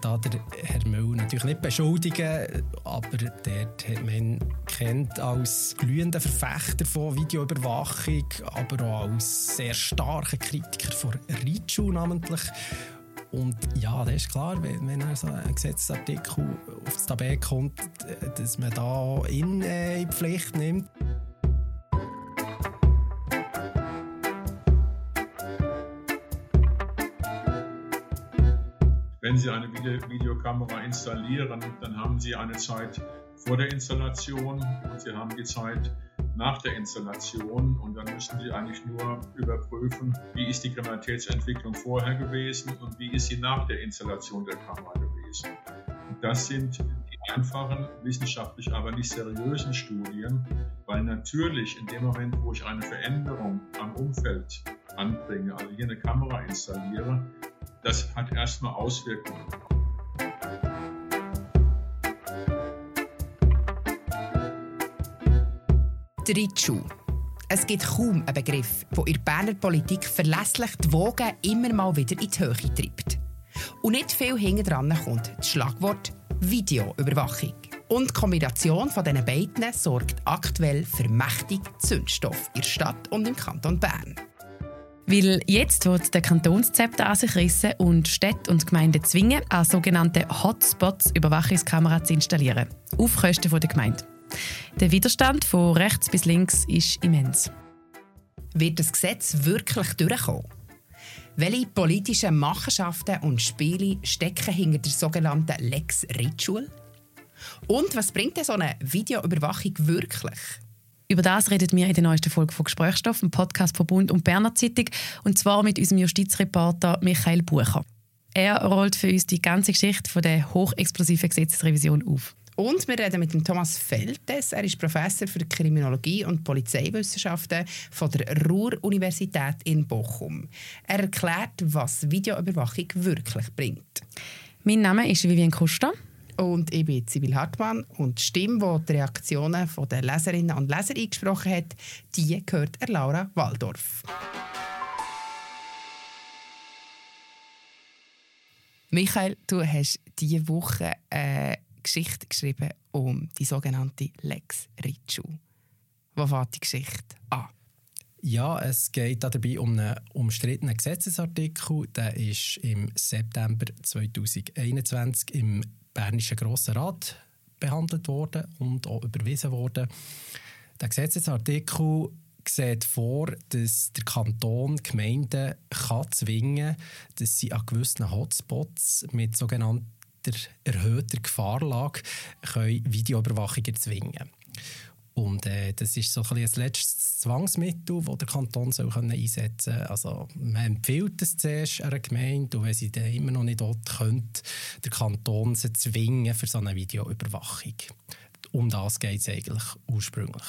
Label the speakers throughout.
Speaker 1: da der Herr Müller natürlich nicht beschuldigen, aber dort hat man kennt als glühender Verfechter von Videoüberwachung, aber auch als sehr starker Kritiker von Ritschu namentlich. Und ja, das ist klar, wenn, wenn so ein Gesetzesartikel auf das Tablet kommt, dass man da ihn äh, in die Pflicht nimmt.
Speaker 2: Wenn Sie eine Videokamera installieren, dann haben Sie eine Zeit vor der Installation und Sie haben die Zeit nach der Installation und dann müssen Sie eigentlich nur überprüfen, wie ist die Kriminalitätsentwicklung vorher gewesen und wie ist sie nach der Installation der Kamera gewesen. Das sind die einfachen, wissenschaftlich aber nicht seriösen Studien, weil natürlich in dem Moment, wo ich eine Veränderung am Umfeld anbringe, also hier eine Kamera installiere, das hat erstmal Auswirkungen.
Speaker 3: Dritschuh. Es gibt kaum einen Begriff, der in der Berner Politik verlässlich die Wogen immer mal wieder in die Höhe treibt. Und nicht viel hinten dran kommt das Schlagwort Videoüberwachung. Und die Kombination von diesen beiden sorgt aktuell für mächtig Zündstoff in der Stadt und im Kanton Bern.
Speaker 4: Weil jetzt wird der Kantonszepter an sich rissen und Städte und Gemeinden zwingen, an sogenannte Hotspots Überwachungskameras zu installieren. Auf Kosten der Gemeinde. Der Widerstand von rechts bis links ist immens.
Speaker 3: Wird das Gesetz wirklich durchkommen? Welche politischen Machenschaften und Spiele stecken hinter der sogenannten Lex Ritual? Und was bringt denn so eine Videoüberwachung wirklich?
Speaker 4: Über das redet wir in der neuesten Folge von Gesprächsstoff, dem Podcast von Bund und Berner Zeitung, und zwar mit unserem Justizreporter Michael Bucher. Er rollt für uns die ganze Geschichte von der hochexplosiven Gesetzesrevision auf.
Speaker 3: Und wir reden mit dem Thomas Feltes. Er ist Professor für Kriminologie und Polizeiwissenschaften von der Ruhr-Universität in Bochum. Er erklärt, was Videoüberwachung wirklich bringt.
Speaker 4: Mein Name ist Vivian Kuster.
Speaker 3: Und ich bin Sibyl Hartmann. Und die Stimme, die die Reaktionen der Leserinnen und Leser eingesprochen hat, die gehört er Laura Waldorf. Michael, du hast diese Woche eine Geschichte geschrieben um die sogenannte Lex Ritschu. Wo fängt die Geschichte an?
Speaker 1: Ja, es geht dabei um einen umstrittenen Gesetzesartikel. Der ist im September 2021 im Bernischen Grossen Rat behandelt worden und auch überwiesen worden. Der Gesetzesartikel sieht vor, dass der Kanton Gemeinden kann zwingen dass sie an gewissen Hotspots mit sogenannter erhöhter Gefahrlage können Videoüberwachung erzwingen und äh, das ist so ein, ein letztes Zwangsmittel, das der Kanton soll können einsetzen kann. Also, man empfiehlt es zuerst einer Gemeinde und wenn sie dann immer noch nicht dort könnte, der Kanton sie zwingen für so eine Videoüberwachung. Um das geht es eigentlich ursprünglich.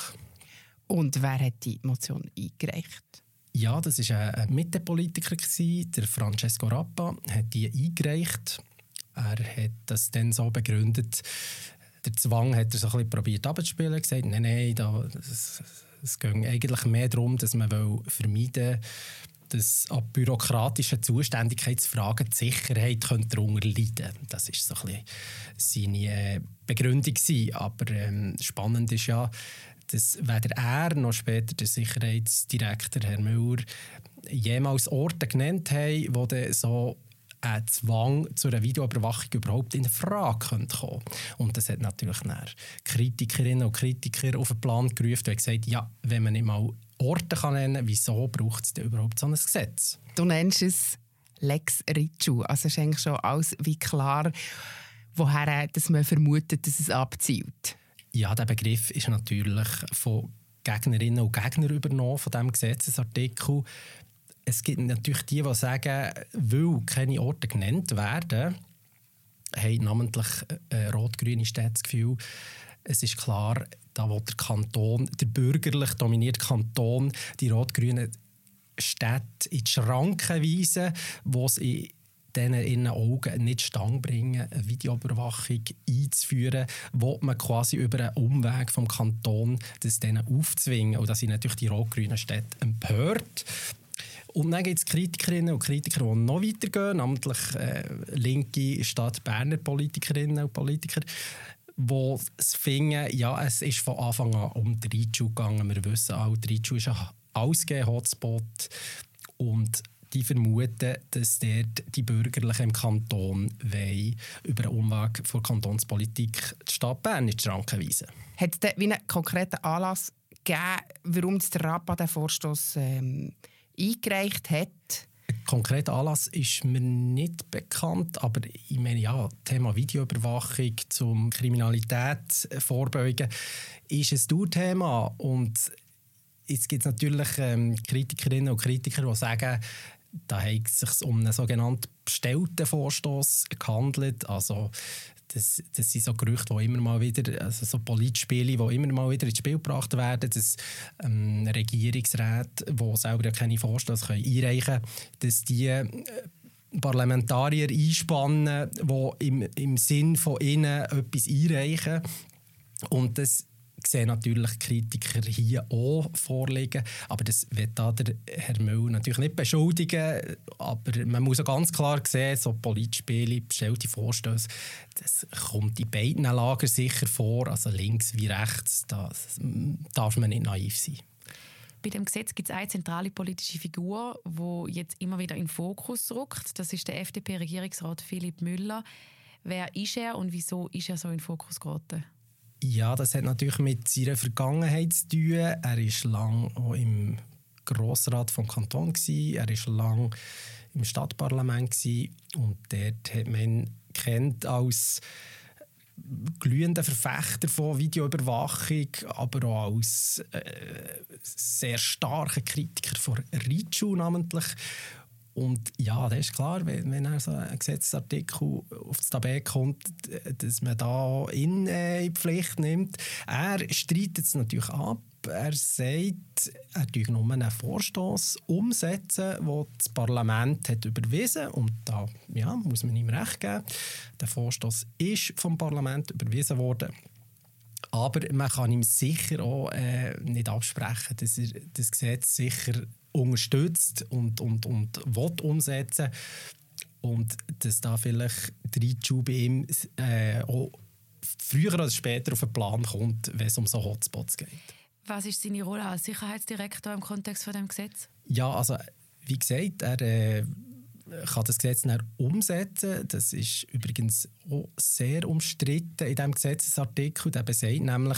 Speaker 3: Und wer hat die Motion eingereicht?
Speaker 1: Ja, das war ein Mittepolitiker, der Francesco Rappa, hat die eingereicht. Er hat das dann so begründet, der Zwang hat er so ein probiert abzuspielen, gesagt, nein, nein, es, ging eigentlich mehr darum, dass man vermeiden will, dass an bürokratischen Zuständigkeitsfragen die Sicherheit darunter leiden könnte. Das war so ein bisschen seine äh, Begründung. Aber ähm, spannend ist ja, dass weder er noch später der Sicherheitsdirektor Herr Müller jemals Orte genannt haben, wo so ein Zwang zu einer Videoüberwachung überhaupt in Frage kommen könnte. Und das hat natürlich Kritikerinnen und Kritiker auf den Plan gerufen und gesagt, ja, wenn man nicht mal Orte kann nennen kann, wieso braucht es denn überhaupt so ein Gesetz?
Speaker 3: Du nennst es Lex Ritschu. Also ist eigentlich schon alles wie klar, woher dass man vermutet, dass es abzielt.
Speaker 1: Ja, der Begriff ist natürlich von Gegnerinnen und Gegnern übernommen von diesem Gesetzesartikel es gibt natürlich die, die sagen, weil keine Orte genannt werden, haben namentlich äh, rot-grüne Städte das Gefühl, es ist klar, da wo der Kanton, der bürgerlich dominierte Kanton, die rot-grünen Städte in die Schranken weisen, wo sie denen in den Augen nicht stand bringen, eine Videoüberwachung einzuführen, wo man quasi über einen Umweg vom Kanton das denen aufzwingen. Und da sind natürlich die rot-grünen Städte empört. Und dann gibt es Kritikerinnen und Kritiker, die noch weitergehen, namentlich äh, linke Stadt Berner Politikerinnen und Politiker, die finden, ja, es ist von Anfang an um die Reitschuh gegangen. Wir wissen auch, die ist ein Ausgeh-Hotspot und die vermuten, dass dort die Bürgerlichen im Kanton wollen, über einen Umweg von Kantonspolitik die Stadt Bern in die Schranken weisen.
Speaker 3: Hat es einen konkreten Anlass gegeben, warum der Rappa den Vorstoß ähm, eingereicht hat?
Speaker 1: Ein konkreter Anlass ist mir nicht bekannt, aber ich meine, ja, Thema Videoüberwachung zum Kriminalität vorbeugen ist ein Dauerthema und Jetzt gibt es natürlich ähm, Kritikerinnen und Kritiker, die sagen, da hat es sich um einen sogenannten bestellten Vorstoß gehandelt. Also das, das sind so Gerüchte, die immer mal wieder, also so Politspiele, die immer mal wieder ins Spiel gebracht werden, dass ähm, Regierungsräte, die selber keine Vorstöße einreichen können, dass die äh, Parlamentarier einspannen, die im, im Sinn von ihnen etwas einreichen. Und das sehen natürlich Kritiker hier auch vorliegen. Aber das wird der Herr Müller natürlich nicht beschuldigen. Aber man muss auch ganz klar sehen, so Politspiele, bestellte Vorstöße, das kommt in beiden Lagern sicher vor, also links wie rechts. Da darf man nicht naiv sein.
Speaker 4: Bei dem Gesetz gibt es eine zentrale politische Figur, die jetzt immer wieder in den Fokus rückt. Das ist der FDP-Regierungsrat Philipp Müller. Wer ist er und wieso ist er so in den Fokus geraten?
Speaker 1: Ja, das hat natürlich mit seiner Vergangenheit zu tun. Er war lange im Grossrat vom Kanton Er war lange im Stadtparlament und dort hat man kennt als glühender Verfechter von Videoüberwachung, aber auch als äh, sehr starker Kritiker von Ritschu namentlich. Und ja, das ist klar, wenn, wenn so ein Gesetzesartikel auf das Tablet kommt, dass man da ihn äh, in die Pflicht nimmt. Er streitet es natürlich ab. Er sagt, er tue nur einen Vorstoß umsetzen, den das Parlament hat überwiesen Und da ja, muss man ihm recht geben. Der Vorstoß ist vom Parlament überwiesen worden. Aber man kann ihm sicher auch äh, nicht absprechen, dass er das Gesetz sicher unterstützt und, und, und will umsetzen und dass da vielleicht der Einschub bei ihm äh, auch früher oder später auf den Plan kommt, wenn es um so Hotspots geht.
Speaker 4: Was ist seine Rolle als Sicherheitsdirektor im Kontext von dem Gesetz?
Speaker 1: Ja, also wie gesagt, er äh, kann das Gesetz dann umsetzen. Das ist übrigens auch sehr umstritten in diesem Gesetzesartikel. Der besagt nämlich,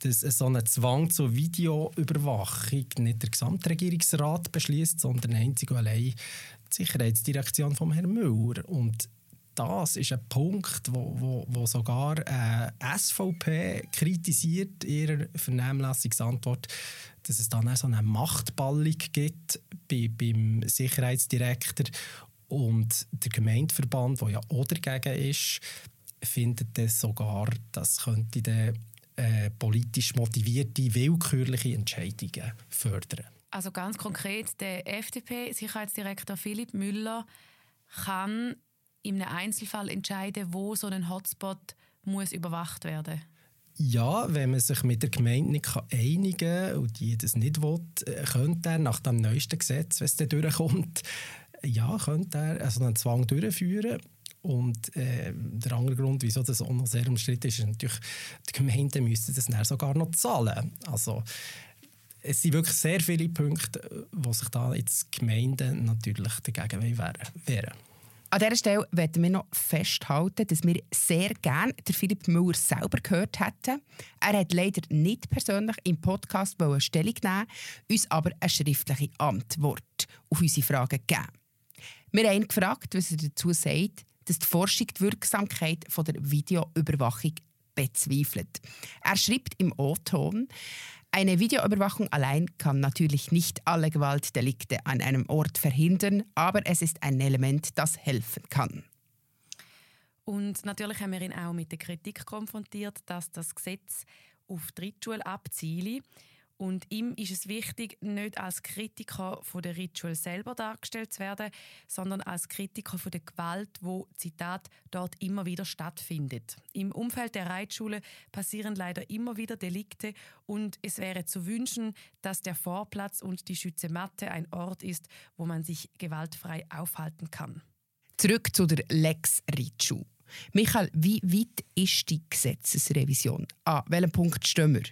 Speaker 1: dass so ein Zwang zur Videoüberwachung nicht der Gesamtregierungsrat beschließt, sondern einzig und allein die Sicherheitsdirektion von Herrn Müller. Und das ist ein Punkt, wo, wo, wo sogar äh, SVP kritisiert in ihrer Vernehmlassungsantwort, dass es dann auch so eine Machtballung gibt bei, beim Sicherheitsdirektor und der Gemeindeverband, der ja auch dagegen ist, findet das sogar, das könnte dann äh, politisch motivierte, willkürliche Entscheidungen fördern.
Speaker 4: Also ganz konkret, der FDP-Sicherheitsdirektor Philipp Müller kann in einem Einzelfall entscheiden, wo so ein Hotspot muss überwacht werden
Speaker 1: ja, wenn man sich mit der Gemeinde nicht einigen kann und die das nicht will, äh, könnte er nach dem neuesten Gesetz, wenn es dann durchkommt, ja, könnte er also einen Zwang durchführen. Und äh, der andere Grund, wieso das auch noch sehr umstritten ist, ist natürlich, die Gemeinden müssten das dann sogar noch zahlen. Also, es sind wirklich sehr viele Punkte, wo sich da jetzt Gemeinden natürlich dagegen wehren.
Speaker 3: An dieser Stelle werden wir noch festhalten, dass wir sehr gerne Philipp Müller selber gehört hätten. Er hat leider nicht persönlich im Podcast Stellung nehmen, uns aber eine schriftliche Antwort auf unsere Fragen gegeben. Wir haben ihn gefragt, was er dazu sagt, dass die Forschung die Wirksamkeit der Videoüberwachung bezweifelt. Er schreibt im O-Ton, eine Videoüberwachung allein kann natürlich nicht alle Gewaltdelikte an einem Ort verhindern, aber es ist ein Element, das helfen kann.
Speaker 4: Und natürlich haben wir ihn auch mit der Kritik konfrontiert, dass das Gesetz auf Drittschule abziele. Und ihm ist es wichtig, nicht als Kritiker von der Ritual selber dargestellt zu werden, sondern als Kritiker von der Gewalt, wo Zitat dort immer wieder stattfindet. Im Umfeld der Reitschule passieren leider immer wieder Delikte und es wäre zu wünschen, dass der Vorplatz und die Schützematte ein Ort ist, wo man sich gewaltfrei aufhalten kann.
Speaker 3: Zurück zu der Lex Ritschu. Michael, wie weit ist die Gesetzesrevision? An welchem Punkt stehen wir?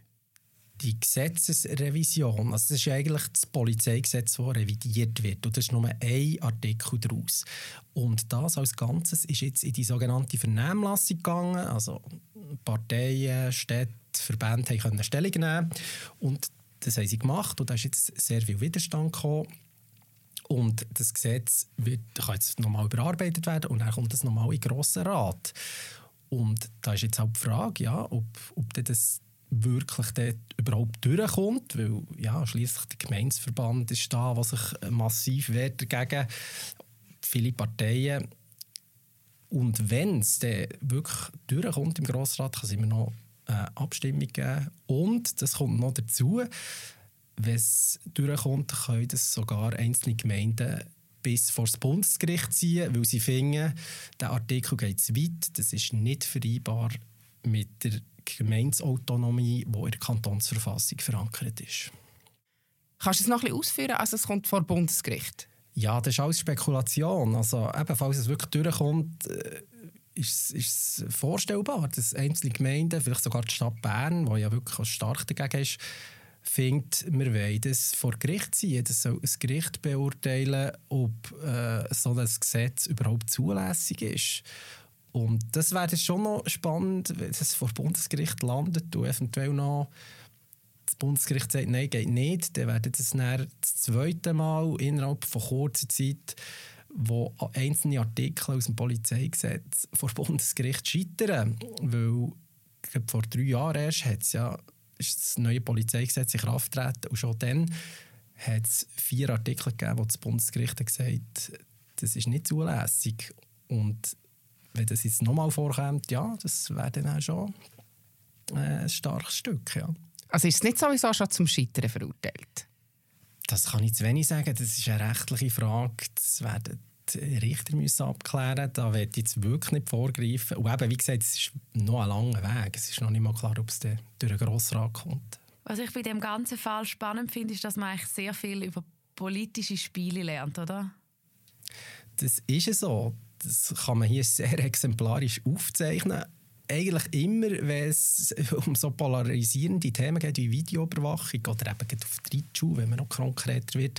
Speaker 1: Die Gesetzesrevision, also das ist eigentlich das Polizeigesetz, das revidiert wird. Und das ist nur ein Artikel daraus. Und das als Ganzes ist jetzt in die sogenannte Vernehmlassung gegangen. Also Parteien, Städte, Verbände können Stellung nehmen. Und das haben sie gemacht. Und da ist jetzt sehr viel Widerstand gekommen. Und das Gesetz wird, kann jetzt nochmal überarbeitet werden und dann kommt es nochmal in den Grossen Rat. Und da ist jetzt auch die Frage, ja, ob, ob das wirklich dort überhaupt durchkommt, weil ja, schließlich der Gemeinsverband ist da, was sich massiv wehrt dagegen, viele Parteien. Und wenn es dann wirklich durchkommt im Grossrat, kann es immer noch äh, Abstimmung geben. Und, das kommt noch dazu, wenn es durchkommt, können das sogar einzelne Gemeinden bis vor das Bundesgericht ziehen, weil sie finden, der Artikel geht zu weit, das ist nicht vereinbar mit der Gemeinsautonomie, die in der Kantonsverfassung verankert ist.
Speaker 3: Kannst du es noch ein bisschen ausführen? Also es kommt vor Bundesgericht?
Speaker 1: Ja, das ist alles Spekulation. Also eben, falls es wirklich durchkommt, äh, ist, ist es vorstellbar, dass einzelne Gemeinden, vielleicht sogar die Stadt Bern, die ja wirklich stark dagegen ist, findet, wir wollen das vor Gericht ziehen. Das soll ein Gericht beurteilen, ob äh, so ein Gesetz überhaupt zulässig ist. Und das wäre schon noch spannend, wenn es vor Bundesgericht landet und eventuell noch das Bundesgericht sagt, nein, geht nicht, dann wäre das dann das zweite Mal innerhalb von kurzer Zeit, wo einzelne Artikel aus dem Polizeigesetz vor Bundesgericht scheitern. Weil vor drei Jahren erst hat's ja, ist das neue Polizeigesetz in Kraft getreten und schon dann hat es vier Artikel gegeben, wo das Bundesgericht gesagt hat, das ist nicht zulässig. Und wenn das jetzt nochmal vorkommt, ja, das wäre dann auch schon äh, ein starkes Stück, ja.
Speaker 3: Also ist es nicht sowieso schon zum Scheitern verurteilt?
Speaker 1: Das kann ich zu wenig sagen. Das ist eine rechtliche Frage. Das werden die Richter müssen abklären Da werde ich jetzt wirklich nicht vorgreifen. Und eben, wie gesagt, es ist noch ein langer Weg. Es ist noch nicht mal klar, ob es durch den Grossrat kommt.
Speaker 4: Was ich bei dem ganzen Fall spannend finde, ist, dass man eigentlich sehr viel über politische Spiele lernt, oder?
Speaker 1: Das ist so das kann man hier sehr exemplarisch aufzeichnen. Eigentlich immer, wenn es um so polarisierende Themen geht wie Videoüberwachung oder eben auf die Reitschuhe, wenn man noch konkreter wird,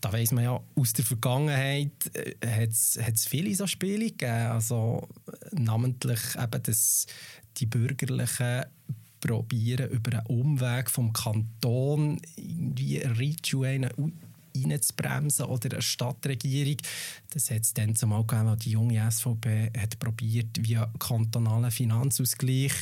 Speaker 1: da weiß man ja, aus der Vergangenheit äh, hat es viele so Spiele gegeben. Also namentlich eben das, die Bürgerlichen probieren, über einen Umweg vom Kanton irgendwie Reitschuhe reinzubremsen oder eine Stadtregierung. Das hat es dann zumal gegeben, als die junge SVP hat probiert, via kantonalen Finanzausgleich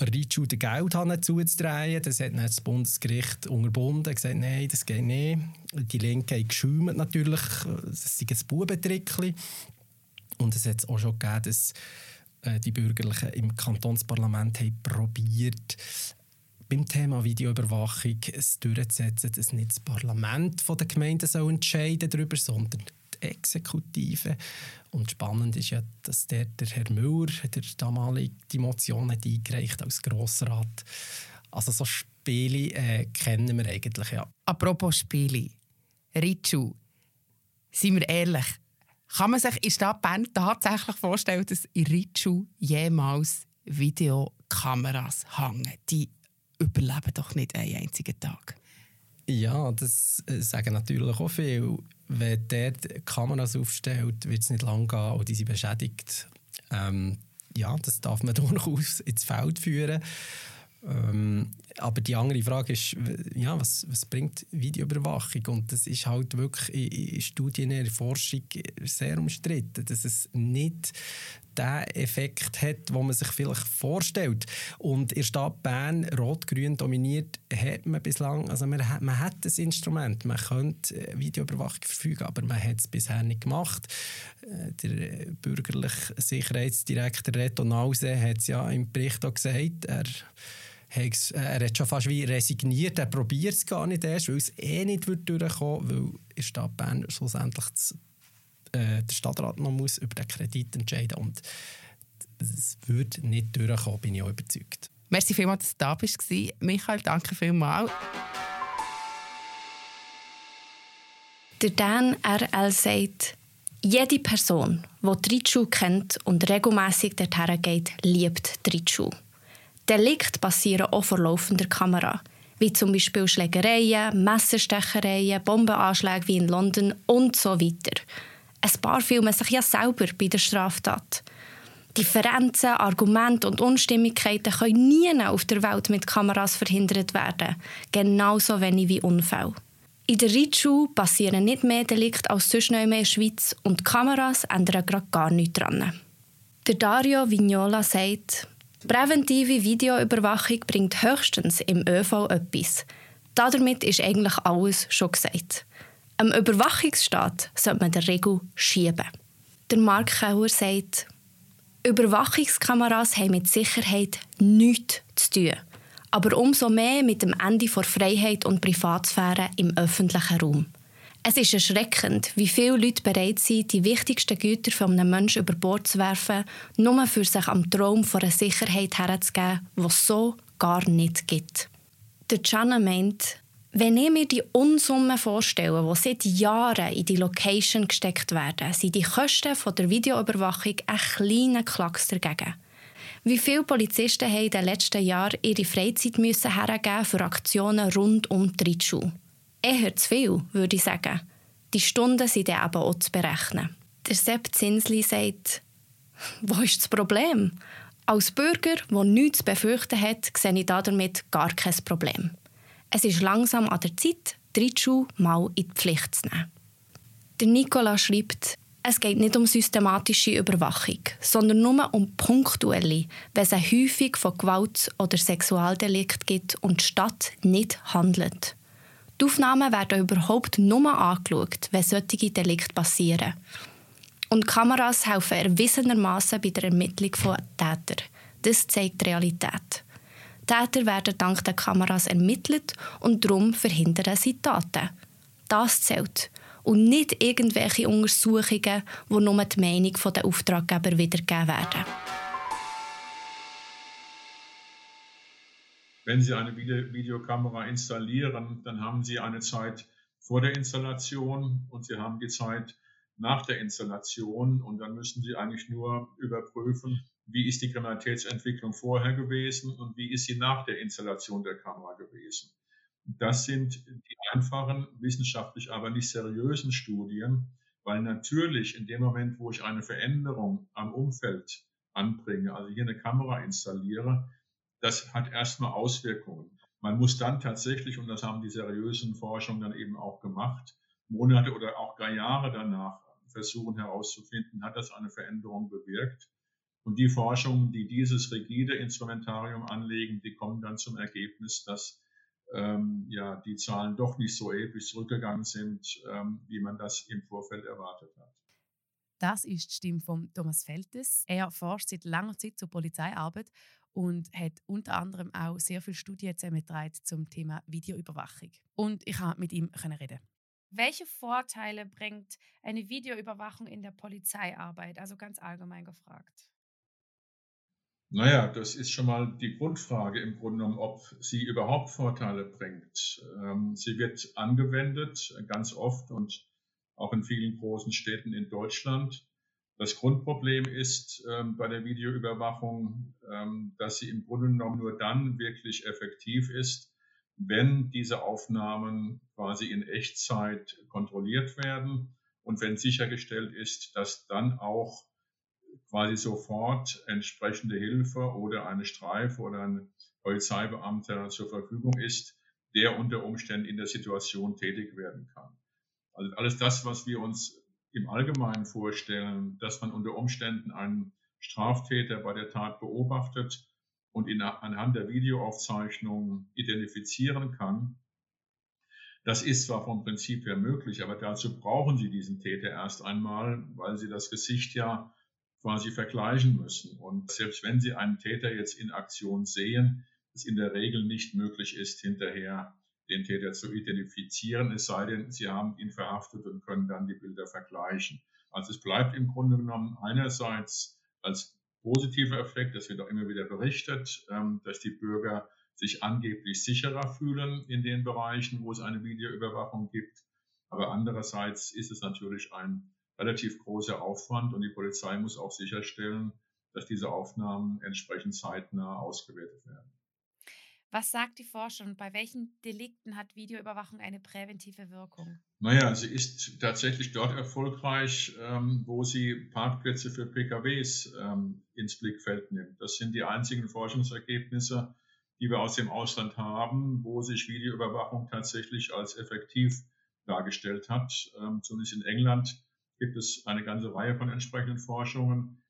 Speaker 1: Ritschul den Geldhahn zuzudrehen. Das hat dann das Bundesgericht unterbunden, gesagt, nein, das geht nicht. Die Linke hat geschäumt natürlich, das ist ein Bubentrickchen. Und es hat auch schon gegeben, dass äh, die Bürgerlichen im Kantonsparlament haben probiert, beim Thema Videoüberwachung es durchzusetzen, dass nicht das Parlament von der Gemeinde soll entscheiden darüber, sondern die Exekutive. Und spannend ist ja, dass der, der Herr Müller der damalige die Motion hat eingereicht als Grossrat. Also so Spiele äh, kennen wir eigentlich ja.
Speaker 3: Apropos Spiele, Ritschu, seien wir ehrlich, kann man sich in Stadt Bern tatsächlich vorstellen, dass in Ritschu jemals Videokameras hängen? Die überleben doch nicht einen einzigen Tag.
Speaker 1: Ja, das äh, sagen natürlich auch viele. Wenn der Kameras aufstellt, wird es nicht lang gehen und die sind beschädigt. Ähm, ja, das darf man durchaus ins Feld führen. Ähm, aber die andere Frage ist, ja, was, was bringt Videoüberwachung? Und das ist halt wirklich in, in Studien, in der Forschung sehr umstritten, dass es nicht den Effekt hat, den man sich vielleicht vorstellt. Und in der Stadt Bern, rot-grün dominiert, hat man bislang, also man, hat, man hat das Instrument, man könnte Videoüberwachung verfügen, aber man hat es bisher nicht gemacht. Äh, der bürgerliche Sicherheitsdirektor Reto Nause hat es ja im Bericht auch gesagt, er er hat schon fast wie resigniert, er probiert es gar nicht erst, weil es eh nicht durchkommen würde, weil in Stadt Bern schlussendlich das, äh, der Stadtrat noch muss über den Kredit entscheiden muss. es würde nicht durchkommen, bin ich auch überzeugt.
Speaker 3: Merci vielmals, dass du da bist. Michael, danke vielmals.
Speaker 5: Der Dan RL sagt, jede Person, die Ritschule kennt und regelmäßig dorthin geht, liebt die Ritschule. Delikte passieren auch vor laufender Kamera, wie zum Beispiel Schlägereien, Messerstechereien, Bombenanschläge wie in London und so weiter. Ein paar filmen sich ja selber bei der Straftat. Differenzen, Argumente und Unstimmigkeiten können nie auf der Welt mit Kameras verhindert werden, genauso wenig wie Unfälle. In der Ritschule passieren nicht mehr Delikte als sonst in der Schweiz und die Kameras ändern gerade gar nichts dran. Der Dario Vignola sagt, Präventive Videoüberwachung bringt höchstens im ÖV etwas. Damit ist eigentlich alles schon gesagt. Am Überwachungsstaat sollte man der Regel schieben. Der Mark Kauer sagt, Überwachungskameras haben mit Sicherheit nichts zu tun. Aber umso mehr mit dem Ende der Freiheit und Privatsphäre im öffentlichen Raum. Es ist erschreckend, wie viele Leute bereit sind, die wichtigsten Güter von einem Menschen über Bord zu werfen, nur für sich am Traum von einer Sicherheit herzugeben, die es so gar nicht gibt. Der Chana meint, wenn ich mir die Unsummen vorstelle, die seit Jahren in die Location gesteckt werden, sind die Kosten der Videoüberwachung ein kleiner Klacks dagegen. Wie viele Polizisten haben in den letzten Jahren ihre Freizeit müssen hergeben für Aktionen rund um die Ritschule? eher zu viel, würde ich sagen. Die Stunden sind dann eben auch zu berechnen. Der Sepp Zinsli sagt, wo ist das Problem? Als Bürger, der nichts zu befürchten hat, sehe ich damit gar kein Problem. Es ist langsam an der Zeit, die Ritschule mal in die Pflicht zu nehmen. Der Nicola schreibt, es geht nicht um systematische Überwachung, sondern nur um punktuelle, wenn es eine Häufung von Gewalt- oder Sexualdelikt gibt und die Stadt nicht handelt. Die Aufnahmen werden überhaupt nur angeschaut, wenn solche Delikte passieren. Und Kameras helfen erwiesenermaßen bei der Ermittlung von Tätern. Das zeigt die Realität. Täter werden dank der Kameras ermittelt und darum verhindern sie Taten. Das zählt. Und nicht irgendwelche Untersuchungen, wo nur die Meinung der Auftraggeber wiedergegeben werden.
Speaker 2: Wenn Sie eine Videokamera installieren, dann haben Sie eine Zeit vor der Installation und Sie haben die Zeit nach der Installation und dann müssen Sie eigentlich nur überprüfen, wie ist die Kriminalitätsentwicklung vorher gewesen und wie ist sie nach der Installation der Kamera gewesen. Das sind die einfachen, wissenschaftlich aber nicht seriösen Studien, weil natürlich in dem Moment, wo ich eine Veränderung am Umfeld anbringe, also hier eine Kamera installiere, das hat erstmal Auswirkungen. Man muss dann tatsächlich, und das haben die seriösen Forschungen dann eben auch gemacht, Monate oder auch gar Jahre danach versuchen herauszufinden, hat das eine Veränderung bewirkt. Und die Forschungen, die dieses rigide Instrumentarium anlegen, die kommen dann zum Ergebnis, dass ähm, ja, die Zahlen doch nicht so episch zurückgegangen sind, ähm, wie man das im Vorfeld erwartet hat.
Speaker 4: Das ist die Stimme von Thomas Feltes. Er forscht seit langer Zeit zur Polizeiarbeit und hat unter anderem auch sehr viele Studien zusammengetragen zum Thema Videoüberwachung. Und ich konnte mit ihm reden.
Speaker 6: Welche Vorteile bringt eine Videoüberwachung in der Polizeiarbeit? Also ganz allgemein gefragt.
Speaker 2: Naja, das ist schon mal die Grundfrage im Grunde genommen, ob sie überhaupt Vorteile bringt. Ähm, sie wird angewendet ganz oft und auch in vielen großen Städten in Deutschland. Das Grundproblem ist ähm, bei der Videoüberwachung, ähm, dass sie im Grunde genommen nur dann wirklich effektiv ist, wenn diese Aufnahmen quasi in Echtzeit kontrolliert werden und wenn sichergestellt ist, dass dann auch quasi sofort entsprechende Hilfe oder eine Streife oder ein Polizeibeamter zur Verfügung ist, der unter Umständen in der Situation tätig werden kann. Also alles das, was wir uns im Allgemeinen vorstellen, dass man unter Umständen einen Straftäter bei der Tat beobachtet und ihn anhand der Videoaufzeichnung identifizieren kann. Das ist zwar vom Prinzip her möglich, aber dazu brauchen Sie diesen Täter erst einmal, weil Sie das Gesicht ja quasi vergleichen müssen. Und selbst wenn Sie einen Täter jetzt in Aktion sehen, es in der Regel nicht möglich ist, hinterher den Täter zu identifizieren, es sei denn, sie haben ihn verhaftet und können dann die Bilder vergleichen. Also es bleibt im Grunde genommen einerseits als positiver Effekt, das wird auch immer wieder berichtet, ähm, dass die Bürger sich angeblich sicherer fühlen in den Bereichen, wo es eine Videoüberwachung gibt. Aber andererseits ist es natürlich ein relativ großer Aufwand und die Polizei muss auch sicherstellen, dass diese Aufnahmen entsprechend zeitnah ausgewertet werden.
Speaker 6: Was sagt die Forschung? Bei welchen Delikten hat Videoüberwachung eine präventive Wirkung?
Speaker 2: Naja, sie ist tatsächlich dort erfolgreich, ähm, wo sie Parkplätze für PKWs ähm, ins Blickfeld nimmt. Das sind die einzigen Forschungsergebnisse, die wir aus dem Ausland haben, wo sich Videoüberwachung tatsächlich als effektiv dargestellt hat. Ähm, zumindest in England gibt es eine ganze Reihe von entsprechenden Forschungen.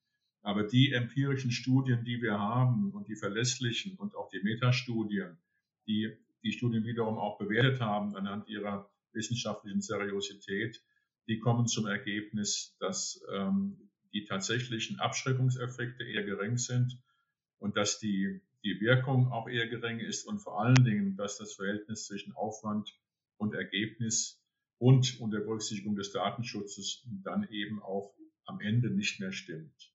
Speaker 2: Aber die empirischen Studien, die wir haben und die verlässlichen und auch die Metastudien, die die Studien wiederum auch bewertet haben anhand ihrer wissenschaftlichen Seriosität, die kommen zum Ergebnis, dass ähm, die tatsächlichen Abschreckungseffekte eher gering sind und dass die, die Wirkung auch eher gering ist und vor allen Dingen, dass das Verhältnis zwischen Aufwand und Ergebnis und unter Berücksichtigung des Datenschutzes dann eben auch am Ende nicht mehr stimmt.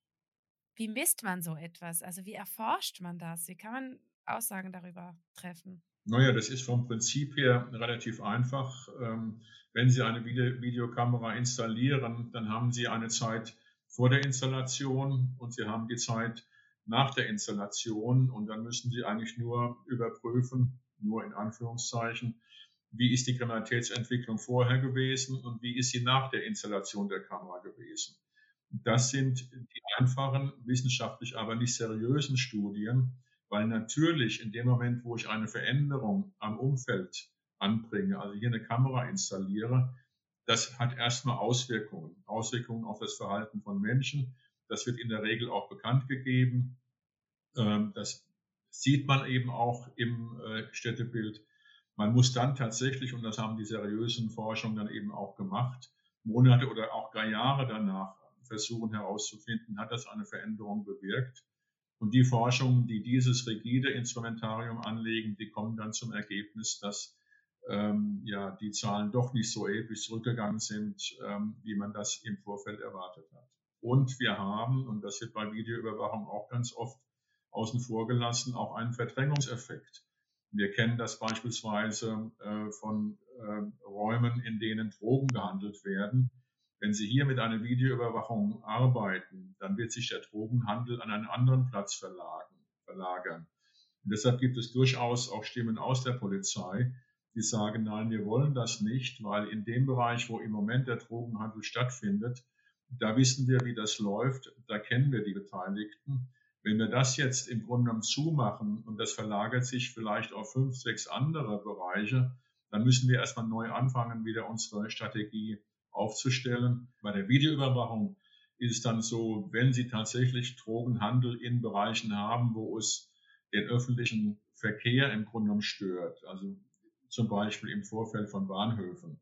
Speaker 6: Wie misst man so etwas? Also wie erforscht man das? Wie kann man Aussagen darüber treffen?
Speaker 2: Naja, das ist vom Prinzip her relativ einfach. Ähm, wenn Sie eine Videokamera installieren, dann haben Sie eine Zeit vor der Installation und Sie haben die Zeit nach der Installation und dann müssen Sie eigentlich nur überprüfen, nur in Anführungszeichen, wie ist die Kriminalitätsentwicklung vorher gewesen und wie ist sie nach der Installation der Kamera gewesen. Das sind die einfachen, wissenschaftlich aber nicht seriösen Studien, weil natürlich in dem Moment, wo ich eine Veränderung am Umfeld anbringe, also hier eine Kamera installiere, das hat erstmal Auswirkungen, Auswirkungen auf das Verhalten von Menschen. Das wird in der Regel auch bekannt gegeben. Ähm, das sieht man eben auch im äh, Städtebild. Man muss dann tatsächlich, und das haben die seriösen Forschungen dann eben auch gemacht, Monate oder auch gar Jahre danach versuchen herauszufinden, hat das eine Veränderung bewirkt. Und die Forschungen, die dieses rigide Instrumentarium anlegen, die kommen dann zum Ergebnis, dass ähm, ja die Zahlen doch nicht so episch zurückgegangen sind, ähm, wie man das im Vorfeld erwartet hat. Und wir haben, und das wird bei Videoüberwachung auch ganz oft außen vor gelassen, auch einen Verdrängungseffekt. Wir kennen das beispielsweise äh, von äh, Räumen, in denen Drogen gehandelt werden. Wenn Sie hier mit einer Videoüberwachung arbeiten, dann wird sich der Drogenhandel an einen anderen Platz verlagern. Und deshalb gibt es durchaus auch Stimmen aus der Polizei, die sagen, nein, wir wollen das nicht, weil in dem Bereich, wo im Moment der Drogenhandel stattfindet, da wissen wir, wie das läuft, da kennen wir die Beteiligten. Wenn wir das jetzt im Grunde genommen zumachen und das verlagert sich vielleicht auf fünf, sechs andere Bereiche, dann müssen wir erstmal neu anfangen, wieder unsere Strategie aufzustellen. Bei der Videoüberwachung ist es dann so, wenn Sie tatsächlich Drogenhandel in Bereichen haben, wo es den öffentlichen Verkehr im Grunde genommen stört, also zum Beispiel im Vorfeld von Bahnhöfen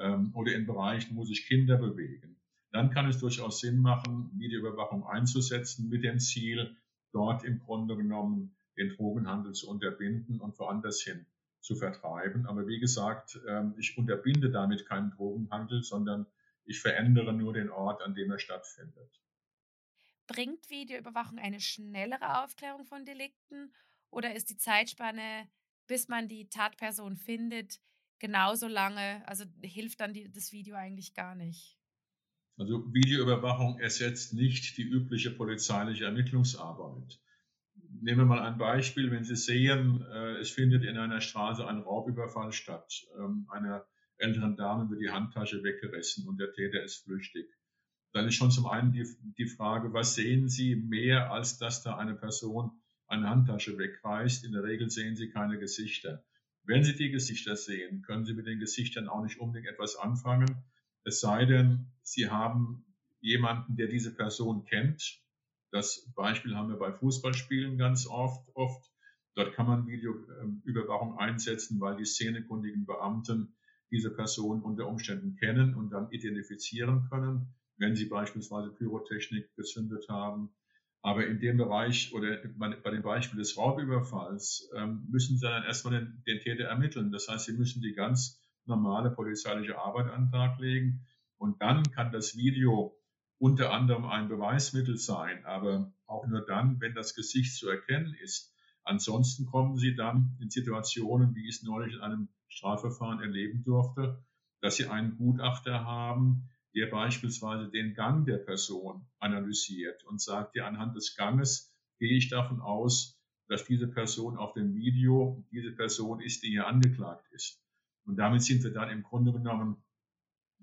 Speaker 2: ähm, oder in Bereichen, wo sich Kinder bewegen, dann kann es durchaus Sinn machen, Videoüberwachung einzusetzen mit dem Ziel, dort im Grunde genommen den Drogenhandel zu unterbinden und woanders hin zu vertreiben. Aber wie gesagt, ähm, ich unterbinde damit keinen Drogenhandel, sondern ich verändere nur den Ort, an dem er stattfindet.
Speaker 6: Bringt Videoüberwachung eine schnellere Aufklärung von Delikten oder ist die Zeitspanne, bis man die Tatperson findet, genauso lange? Also hilft dann die, das Video eigentlich gar nicht?
Speaker 2: Also Videoüberwachung ersetzt nicht die übliche polizeiliche Ermittlungsarbeit. Nehmen wir mal ein Beispiel. Wenn Sie sehen, äh, es findet in einer Straße ein Raubüberfall statt. Ähm, einer älteren Dame wird die Handtasche weggerissen und der Täter ist flüchtig. Dann ist schon zum einen die, die Frage, was sehen Sie mehr, als dass da eine Person eine Handtasche wegreißt? In der Regel sehen Sie keine Gesichter. Wenn Sie die Gesichter sehen, können Sie mit den Gesichtern auch nicht unbedingt etwas anfangen. Es sei denn, Sie haben jemanden, der diese Person kennt das Beispiel haben wir bei Fußballspielen ganz oft. oft. Dort kann man Videoüberwachung einsetzen, weil die szenekundigen Beamten diese Person unter Umständen kennen und dann identifizieren können, wenn sie beispielsweise Pyrotechnik gezündet haben. Aber in dem Bereich oder bei dem Beispiel des Raubüberfalls ähm, müssen Sie dann erstmal den, den Täter ermitteln. Das heißt, Sie müssen die ganz normale polizeiliche Arbeit an den Tag legen. Und dann kann das Video unter anderem ein Beweismittel sein, aber auch nur dann, wenn das Gesicht zu erkennen ist. Ansonsten kommen Sie dann in Situationen, wie ich es neulich in einem Strafverfahren erleben durfte, dass Sie einen Gutachter haben, der beispielsweise den Gang der Person analysiert und sagt, ja, anhand des Ganges gehe ich davon aus, dass diese Person auf dem Video diese Person ist, die hier angeklagt ist. Und damit sind wir dann im Grunde genommen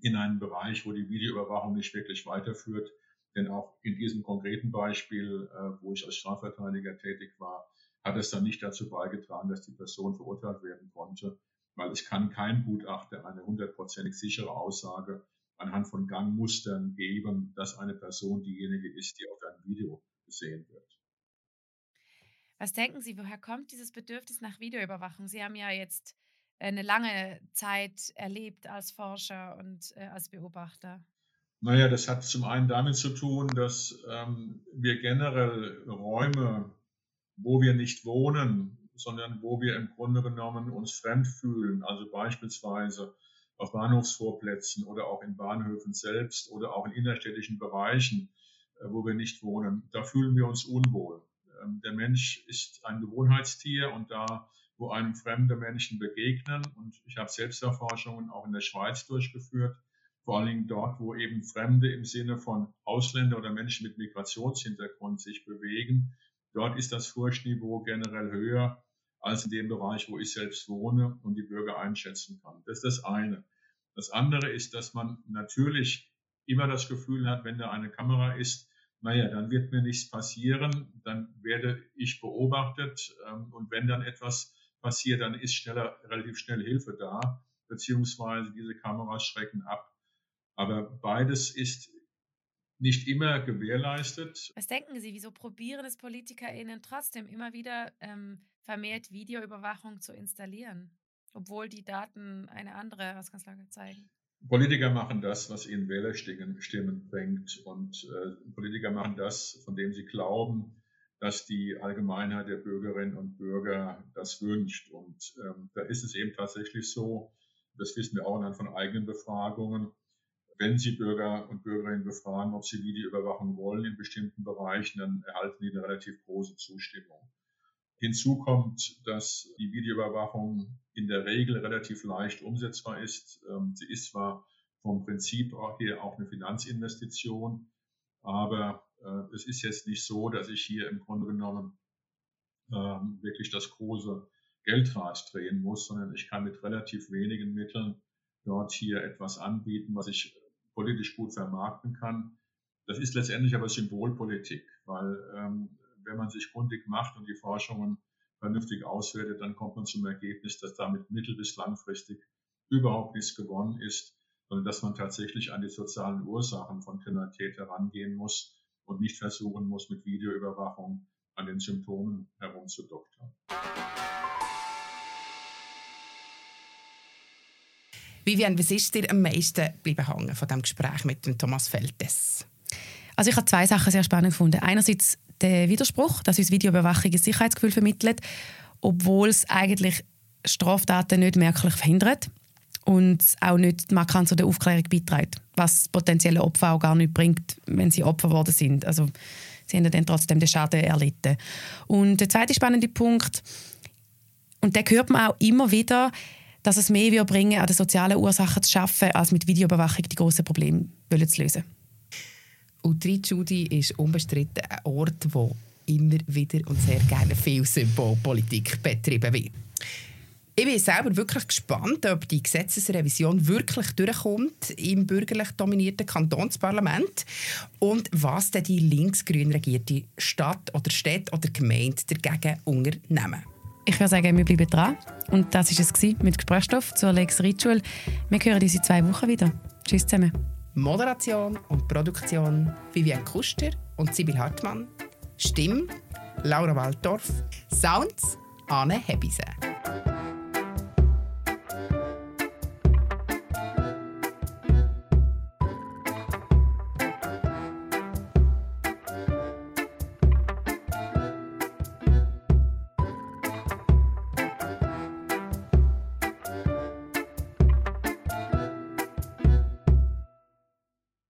Speaker 2: in einem Bereich, wo die Videoüberwachung nicht wirklich weiterführt. Denn auch in diesem konkreten Beispiel, äh, wo ich als Strafverteidiger tätig war, hat es dann nicht dazu beigetragen, dass die Person verurteilt werden konnte, weil es kann kein Gutachter eine hundertprozentig sichere Aussage anhand von Gangmustern geben, dass eine Person diejenige ist, die auf einem Video gesehen wird.
Speaker 6: Was denken Sie, woher kommt dieses Bedürfnis nach Videoüberwachung? Sie haben ja jetzt eine lange Zeit erlebt als Forscher und äh, als Beobachter.
Speaker 2: Naja, das hat zum einen damit zu tun, dass ähm, wir generell Räume, wo wir nicht wohnen, sondern wo wir im Grunde genommen uns fremd fühlen, also beispielsweise auf Bahnhofsvorplätzen oder auch in Bahnhöfen selbst oder auch in innerstädtischen Bereichen, äh, wo wir nicht wohnen. Da fühlen wir uns unwohl. Ähm, der Mensch ist ein Gewohnheitstier und da, wo einem fremde Menschen begegnen, und ich habe Selbsterforschungen auch in der Schweiz durchgeführt, vor allen Dingen dort, wo eben Fremde im Sinne von Ausländer oder Menschen mit Migrationshintergrund sich bewegen, dort ist das Furchtniveau generell höher als in dem Bereich, wo ich selbst wohne und die Bürger einschätzen kann. Das ist das eine. Das andere ist, dass man natürlich immer das Gefühl hat, wenn da eine Kamera ist, naja, dann wird mir nichts passieren, dann werde ich beobachtet ähm, und wenn dann etwas passiert, dann ist schneller, relativ schnell Hilfe da, beziehungsweise diese Kameras schrecken ab. Aber beides ist nicht immer gewährleistet.
Speaker 6: Was denken Sie, wieso probieren es PolitikerInnen trotzdem immer wieder ähm, vermehrt Videoüberwachung zu installieren, obwohl die Daten eine andere Ausgangslage zeigen?
Speaker 2: Politiker machen das, was ihnen Wählerstimmen bringt. Und äh, Politiker machen das, von dem sie glauben, dass die Allgemeinheit der Bürgerinnen und Bürger das wünscht. Und ähm, da ist es eben tatsächlich so, das wissen wir auch anhand von eigenen Befragungen, wenn Sie Bürger und Bürgerinnen befragen, ob sie Videoüberwachung wollen in bestimmten Bereichen, dann erhalten die eine relativ große Zustimmung. Hinzu kommt, dass die Videoüberwachung in der Regel relativ leicht umsetzbar ist. Ähm, sie ist zwar vom Prinzip her auch eine Finanzinvestition, aber es ist jetzt nicht so, dass ich hier im Grunde genommen ähm, wirklich das große Geldrad drehen muss, sondern ich kann mit relativ wenigen Mitteln dort hier etwas anbieten, was ich politisch gut vermarkten kann. Das ist letztendlich aber Symbolpolitik, weil ähm, wenn man sich kundig macht und die Forschungen vernünftig auswertet, dann kommt man zum Ergebnis, dass damit mittel- bis langfristig überhaupt nichts gewonnen ist, sondern dass man tatsächlich an die sozialen Ursachen von Kriminalität herangehen muss und nicht versuchen muss, mit Videoüberwachung an den Symptomen herumzudoktern.
Speaker 3: Vivian, was ist dir am meisten bleiben hängen von dem Gespräch mit dem Thomas Feltes?
Speaker 4: Also ich habe zwei Sachen sehr spannend gefunden. Einerseits der Widerspruch, dass uns Videoüberwachung ein Sicherheitsgefühl vermittelt, obwohl es eigentlich Straftaten nicht merklich verhindert und auch nicht markant zu der Aufklärung beiträgt, was potenzielle Opfer auch gar nicht bringt, wenn sie Opfer geworden sind. Also sie haben dann trotzdem den Schaden erlitten. Und der zweite spannende Punkt, und der hört man auch immer wieder, dass es mehr bringen an den sozialen Ursachen zu arbeiten, als mit Videoüberwachung die grossen Probleme zu lösen.
Speaker 3: Und Judy ist unbestritten ein Ort, wo immer wieder und sehr gerne viel Symbolpolitik betrieben wird. Ich bin selber wirklich gespannt, ob die Gesetzesrevision wirklich durchkommt im bürgerlich dominierten Kantonsparlament und was denn die linksgrün regierte Stadt oder Stadt oder Gemeinde dagegen unternehmen.
Speaker 4: Ich würde sagen, wir bleiben dran. Und das war es mit Gesprächsstoff zur Lex Ritual. Wir hören uns in zwei Wochen wieder. Tschüss zusammen.
Speaker 3: Moderation und Produktion Vivian Kuster und Sibyl Hartmann. Stimme Laura Waldorf. Sounds Anne Hebise.